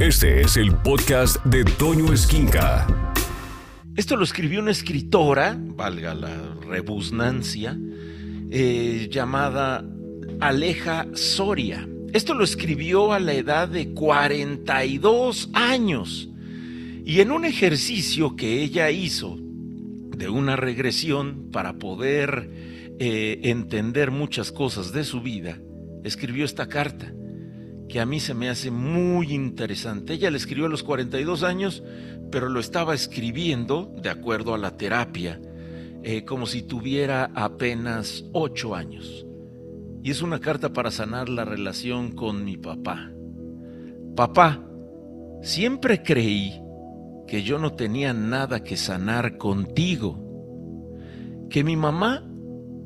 Este es el podcast de Toño Esquinca. Esto lo escribió una escritora, valga la rebusnancia, eh, llamada Aleja Soria. Esto lo escribió a la edad de 42 años. Y en un ejercicio que ella hizo de una regresión para poder eh, entender muchas cosas de su vida, escribió esta carta que a mí se me hace muy interesante. Ella le escribió a los 42 años, pero lo estaba escribiendo, de acuerdo a la terapia, eh, como si tuviera apenas 8 años. Y es una carta para sanar la relación con mi papá. Papá, siempre creí que yo no tenía nada que sanar contigo, que mi mamá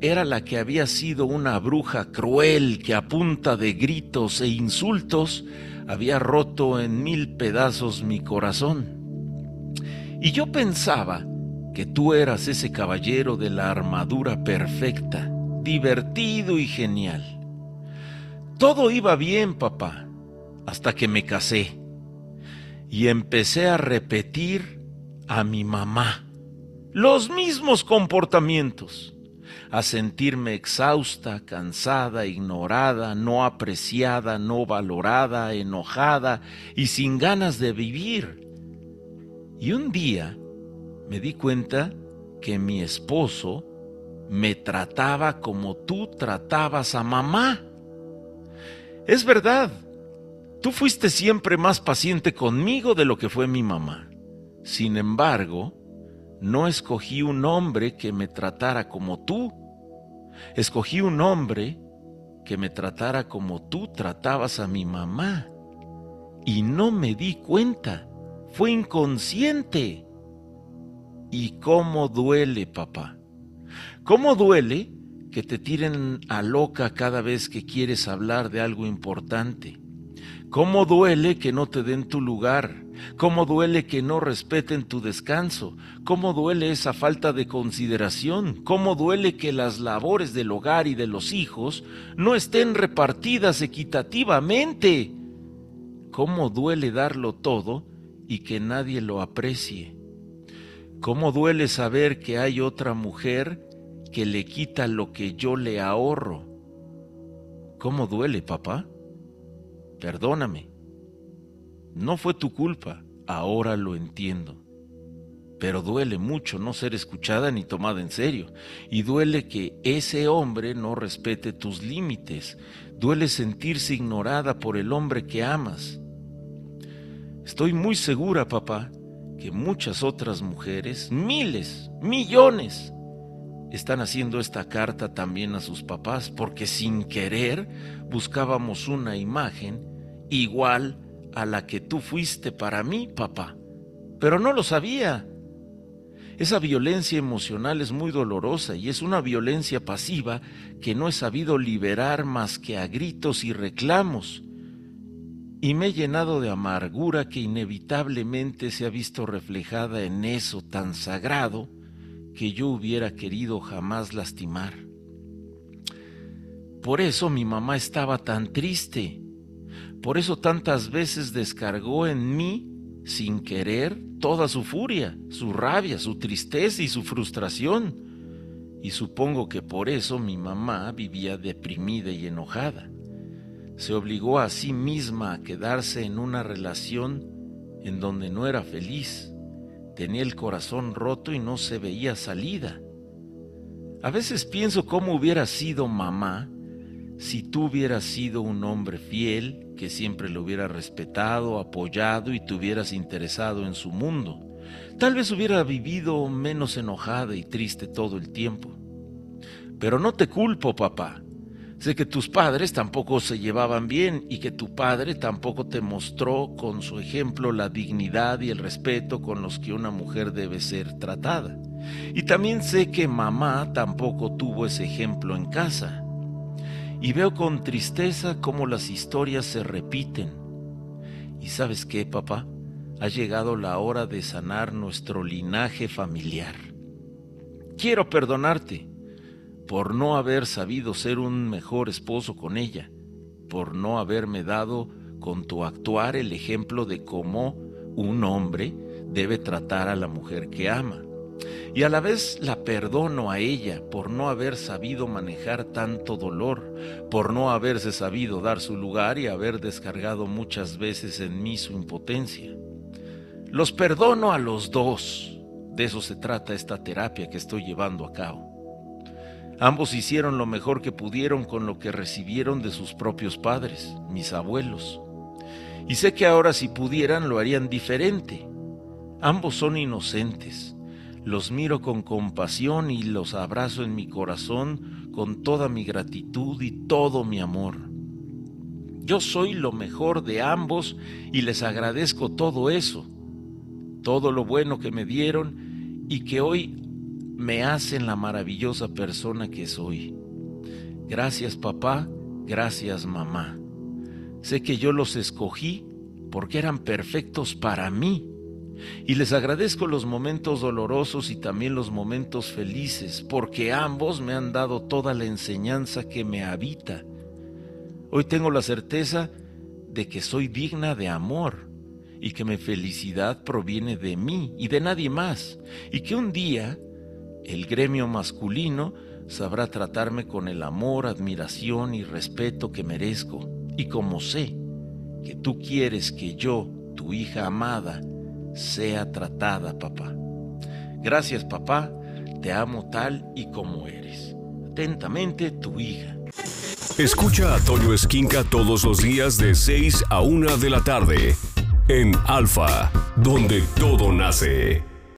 era la que había sido una bruja cruel que a punta de gritos e insultos había roto en mil pedazos mi corazón. Y yo pensaba que tú eras ese caballero de la armadura perfecta, divertido y genial. Todo iba bien, papá, hasta que me casé y empecé a repetir a mi mamá los mismos comportamientos a sentirme exhausta, cansada, ignorada, no apreciada, no valorada, enojada y sin ganas de vivir. Y un día me di cuenta que mi esposo me trataba como tú tratabas a mamá. Es verdad, tú fuiste siempre más paciente conmigo de lo que fue mi mamá. Sin embargo, no escogí un hombre que me tratara como tú. Escogí un hombre que me tratara como tú tratabas a mi mamá. Y no me di cuenta. Fue inconsciente. ¿Y cómo duele, papá? ¿Cómo duele que te tiren a loca cada vez que quieres hablar de algo importante? ¿Cómo duele que no te den tu lugar? ¿Cómo duele que no respeten tu descanso? ¿Cómo duele esa falta de consideración? ¿Cómo duele que las labores del hogar y de los hijos no estén repartidas equitativamente? ¿Cómo duele darlo todo y que nadie lo aprecie? ¿Cómo duele saber que hay otra mujer que le quita lo que yo le ahorro? ¿Cómo duele, papá? Perdóname. No fue tu culpa, ahora lo entiendo. Pero duele mucho no ser escuchada ni tomada en serio. Y duele que ese hombre no respete tus límites. Duele sentirse ignorada por el hombre que amas. Estoy muy segura, papá, que muchas otras mujeres, miles, millones, están haciendo esta carta también a sus papás porque sin querer buscábamos una imagen igual a la que tú fuiste para mí, papá. Pero no lo sabía. Esa violencia emocional es muy dolorosa y es una violencia pasiva que no he sabido liberar más que a gritos y reclamos. Y me he llenado de amargura que inevitablemente se ha visto reflejada en eso tan sagrado que yo hubiera querido jamás lastimar. Por eso mi mamá estaba tan triste por eso tantas veces descargó en mí, sin querer, toda su furia, su rabia, su tristeza y su frustración. Y supongo que por eso mi mamá vivía deprimida y enojada. Se obligó a sí misma a quedarse en una relación en donde no era feliz. Tenía el corazón roto y no se veía salida. A veces pienso cómo hubiera sido mamá si tú hubieras sido un hombre fiel, que siempre lo hubiera respetado, apoyado y te hubieras interesado en su mundo, tal vez hubiera vivido menos enojada y triste todo el tiempo. Pero no te culpo, papá. Sé que tus padres tampoco se llevaban bien y que tu padre tampoco te mostró con su ejemplo la dignidad y el respeto con los que una mujer debe ser tratada. Y también sé que mamá tampoco tuvo ese ejemplo en casa y veo con tristeza cómo las historias se repiten. ¿Y sabes qué, papá? Ha llegado la hora de sanar nuestro linaje familiar. Quiero perdonarte por no haber sabido ser un mejor esposo con ella, por no haberme dado con tu actuar el ejemplo de cómo un hombre debe tratar a la mujer que ama. Y a la vez la perdono a ella por no haber sabido manejar tanto dolor, por no haberse sabido dar su lugar y haber descargado muchas veces en mí su impotencia. Los perdono a los dos. De eso se trata esta terapia que estoy llevando a cabo. Ambos hicieron lo mejor que pudieron con lo que recibieron de sus propios padres, mis abuelos. Y sé que ahora si pudieran lo harían diferente. Ambos son inocentes los miro con compasión y los abrazo en mi corazón con toda mi gratitud y todo mi amor. Yo soy lo mejor de ambos y les agradezco todo eso, todo lo bueno que me dieron y que hoy me hacen la maravillosa persona que soy. Gracias papá, gracias mamá. Sé que yo los escogí porque eran perfectos para mí y les agradezco los momentos dolorosos y también los momentos felices, porque ambos me han dado toda la enseñanza que me habita. Hoy tengo la certeza de que soy digna de amor y que mi felicidad proviene de mí y de nadie más, y que un día el gremio masculino sabrá tratarme con el amor, admiración y respeto que merezco, y como sé que tú quieres que yo, tu hija amada, sea tratada, papá. Gracias, papá. Te amo tal y como eres. Atentamente, tu hija. Escucha a Toño Esquinca todos los días de 6 a 1 de la tarde en Alfa, donde todo nace.